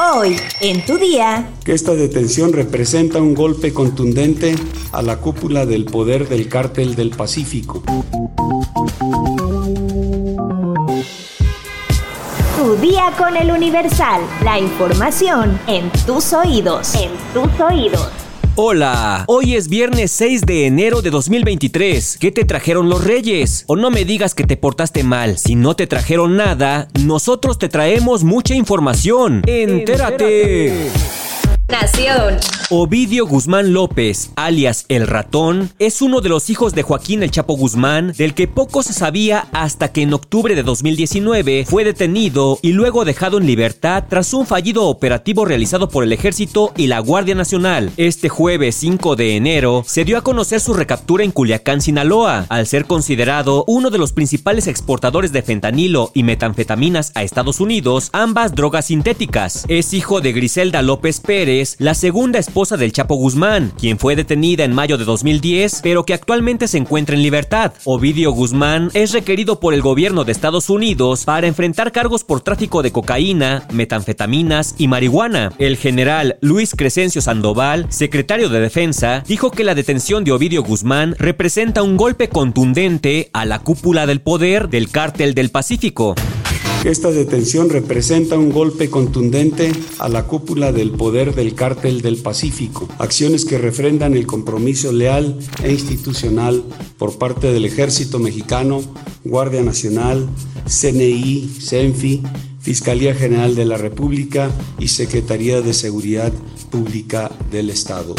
Hoy, en tu día, que esta detención representa un golpe contundente a la cúpula del poder del cártel del Pacífico. tu día con el Universal. La información en tus oídos. En tus oídos. Hola, hoy es viernes 6 de enero de 2023. ¿Qué te trajeron los reyes? O no me digas que te portaste mal. Si no te trajeron nada, nosotros te traemos mucha información. Entérate. Nación. Ovidio Guzmán López, alias El Ratón, es uno de los hijos de Joaquín El Chapo Guzmán, del que poco se sabía hasta que en octubre de 2019 fue detenido y luego dejado en libertad tras un fallido operativo realizado por el Ejército y la Guardia Nacional. Este jueves 5 de enero se dio a conocer su recaptura en Culiacán, Sinaloa, al ser considerado uno de los principales exportadores de fentanilo y metanfetaminas a Estados Unidos, ambas drogas sintéticas. Es hijo de Griselda López Pérez, la segunda esposa del Chapo Guzmán, quien fue detenida en mayo de 2010, pero que actualmente se encuentra en libertad. Ovidio Guzmán es requerido por el gobierno de Estados Unidos para enfrentar cargos por tráfico de cocaína, metanfetaminas y marihuana. El general Luis Crescencio Sandoval, secretario de Defensa, dijo que la detención de Ovidio Guzmán representa un golpe contundente a la cúpula del poder del cártel del Pacífico. Esta detención representa un golpe contundente a la cúpula del poder del cártel del Pacífico, acciones que refrendan el compromiso leal e institucional por parte del Ejército Mexicano, Guardia Nacional, CNI, CENFI, Fiscalía General de la República y Secretaría de Seguridad Pública del Estado.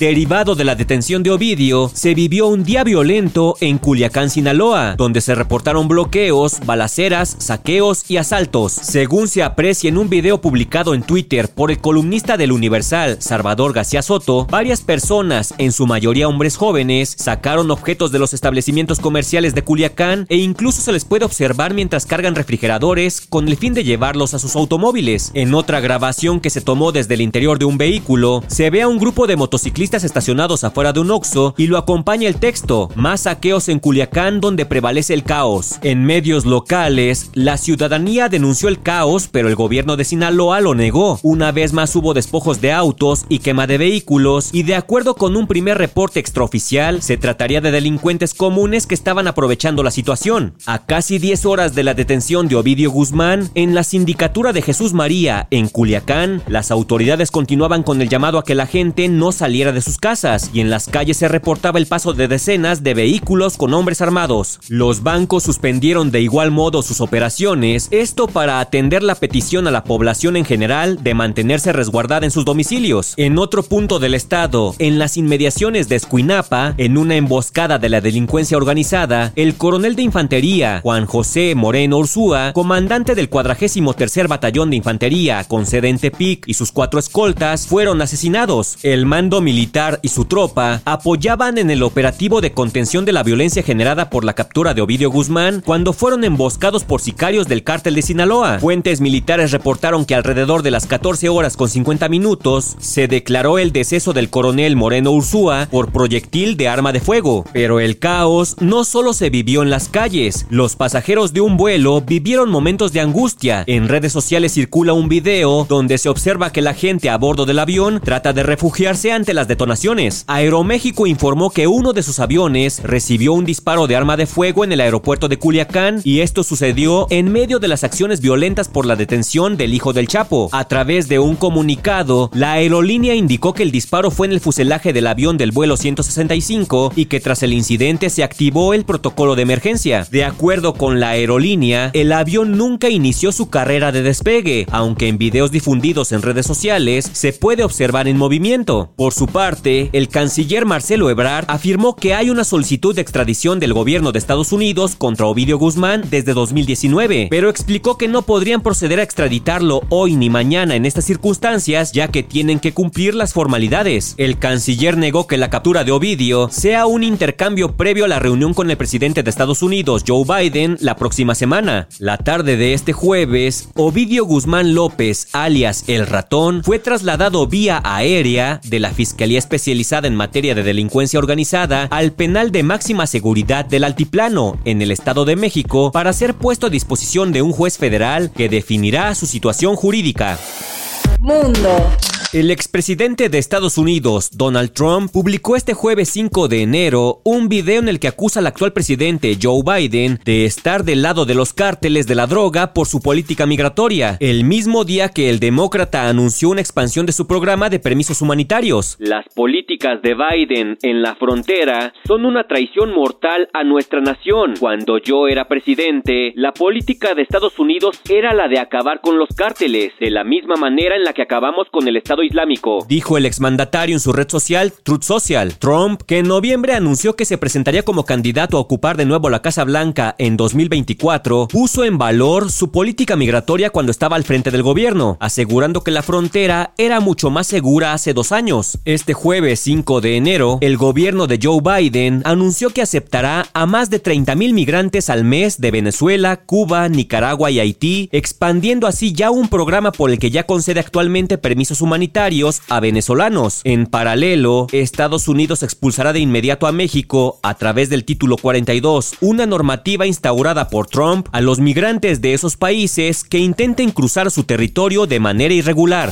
Derivado de la detención de Ovidio, se vivió un día violento en Culiacán, Sinaloa, donde se reportaron bloqueos, balaceras, saqueos y asaltos. Según se aprecia en un video publicado en Twitter por el columnista del Universal, Salvador García Soto, varias personas, en su mayoría hombres jóvenes, sacaron objetos de los establecimientos comerciales de Culiacán e incluso se les puede observar mientras cargan refrigeradores con el fin de llevarlos a sus automóviles. En otra grabación que se tomó desde el interior de un vehículo, se ve a un grupo de motociclistas estacionados afuera de un Oxxo y lo acompaña el texto, más saqueos en Culiacán donde prevalece el caos. En medios locales, la ciudadanía denunció el caos, pero el gobierno de Sinaloa lo negó. Una vez más hubo despojos de autos y quema de vehículos y de acuerdo con un primer reporte extraoficial, se trataría de delincuentes comunes que estaban aprovechando la situación. A casi 10 horas de la detención de Ovidio Guzmán, en la sindicatura de Jesús María, en Culiacán, las autoridades continuaban con el llamado a que la gente no saliera de sus casas y en las calles se reportaba el paso de decenas de vehículos con hombres armados. Los bancos suspendieron de igual modo sus operaciones, esto para atender la petición a la población en general de mantenerse resguardada en sus domicilios. En otro punto del estado, en las inmediaciones de Escuinapa, en una emboscada de la delincuencia organizada, el coronel de infantería Juan José Moreno Ursúa, comandante del 43 Batallón de Infantería con sede en Tepic y sus cuatro escoltas fueron asesinados. El mando militar y su tropa apoyaban en el operativo de contención de la violencia generada por la captura de Ovidio Guzmán cuando fueron emboscados por sicarios del cártel de Sinaloa. Fuentes militares reportaron que alrededor de las 14 horas con 50 minutos se declaró el deceso del coronel Moreno Ursúa por proyectil de arma de fuego. Pero el caos no solo se vivió en las calles, los pasajeros de un vuelo vivieron momentos de angustia. En redes sociales circula un video donde se observa que la gente a bordo del avión trata de refugiarse ante las detonaciones. Aeroméxico informó que uno de sus aviones recibió un disparo de arma de fuego en el aeropuerto de Culiacán y esto sucedió en medio de las acciones violentas por la detención del hijo del Chapo. A través de un comunicado, la aerolínea indicó que el disparo fue en el fuselaje del avión del vuelo 165 y que tras el incidente se activó el protocolo de emergencia. De acuerdo con la aerolínea, el avión nunca inició su carrera de despegue, aunque en videos difundidos en redes sociales se puede observar en movimiento. Por su parte, el canciller Marcelo Ebrard afirmó que hay una solicitud de extradición del gobierno de Estados Unidos contra Ovidio Guzmán desde 2019, pero explicó que no podrían proceder a extraditarlo hoy ni mañana en estas circunstancias, ya que tienen que cumplir las formalidades. El canciller negó que la captura de Ovidio sea un intercambio previo a la reunión con el presidente de Estados Unidos, Joe Biden, la próxima semana. La tarde de este jueves, Ovidio Guzmán López, alias El Ratón, fue trasladado vía aérea de la Fiscalía especializada en materia de delincuencia organizada al penal de máxima seguridad del Altiplano, en el Estado de México, para ser puesto a disposición de un juez federal que definirá su situación jurídica. Mundo. El expresidente de Estados Unidos, Donald Trump, publicó este jueves 5 de enero un video en el que acusa al actual presidente Joe Biden de estar del lado de los cárteles de la droga por su política migratoria, el mismo día que el demócrata anunció una expansión de su programa de permisos humanitarios. Las políticas de Biden en la frontera son una traición mortal a nuestra nación. Cuando yo era presidente, la política de Estados Unidos era la de acabar con los cárteles, de la misma manera en la que acabamos con el Estado Islámico, dijo el exmandatario en su red social Truth Social. Trump, que en noviembre anunció que se presentaría como candidato a ocupar de nuevo la Casa Blanca en 2024, puso en valor su política migratoria cuando estaba al frente del gobierno, asegurando que la frontera era mucho más segura hace dos años. Este jueves 5 de enero, el gobierno de Joe Biden anunció que aceptará a más de 30.000 migrantes al mes de Venezuela, Cuba, Nicaragua y Haití, expandiendo así ya un programa por el que ya concede actualmente permisos humanitarios a venezolanos. En paralelo, Estados Unidos expulsará de inmediato a México, a través del título 42, una normativa instaurada por Trump a los migrantes de esos países que intenten cruzar su territorio de manera irregular.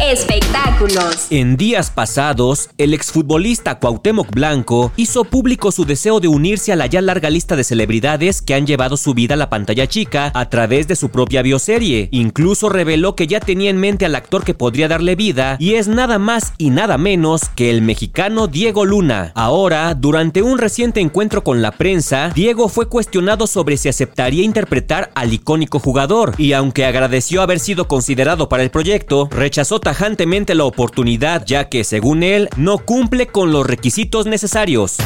Espectáculos. En días pasados, el exfutbolista Cuauhtémoc Blanco hizo público su deseo de unirse a la ya larga lista de celebridades que han llevado su vida a la pantalla chica a través de su propia bioserie. Incluso reveló que ya tenía en mente al actor que podría darle vida y es nada más y nada menos que el mexicano Diego Luna. Ahora, durante un reciente encuentro con la prensa, Diego fue cuestionado sobre si aceptaría interpretar al icónico jugador y aunque agradeció haber sido considerado para el proyecto, rechazó tajantemente la oportunidad, ya que, según él, no cumple con los requisitos necesarios.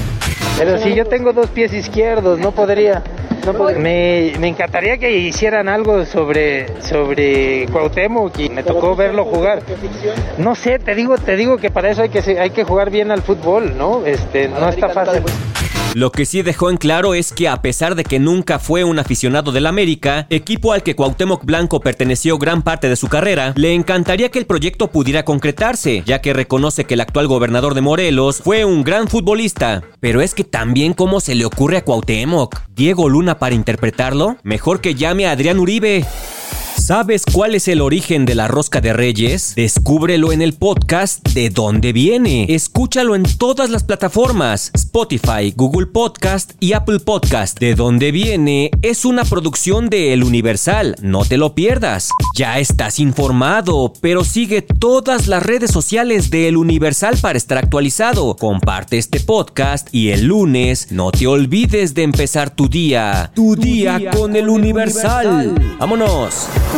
Pero si yo tengo dos pies izquierdos, no podría. Me, me, encantaría que hicieran algo sobre, sobre Cuauhtémoc y me tocó verlo jugar. No sé, te digo, te digo que para eso hay que, hay que jugar bien al fútbol, ¿no? Este, no está fácil. Lo que sí dejó en claro es que a pesar de que nunca fue un aficionado del América, equipo al que Cuauhtémoc Blanco perteneció gran parte de su carrera, le encantaría que el proyecto pudiera concretarse, ya que reconoce que el actual gobernador de Morelos fue un gran futbolista. Pero es que también cómo se le ocurre a Cuauhtémoc, Diego Luna para interpretarlo, mejor que llame a Adrián Uribe. ¿Sabes cuál es el origen de la rosca de reyes? Descúbrelo en el podcast De dónde viene. Escúchalo en todas las plataformas, Spotify, Google Podcast y Apple Podcast. De dónde viene es una producción de El Universal, no te lo pierdas. Ya estás informado, pero sigue todas las redes sociales de El Universal para estar actualizado. Comparte este podcast y el lunes no te olvides de empezar tu día. Tu, día, con, El Universal. Vámonos.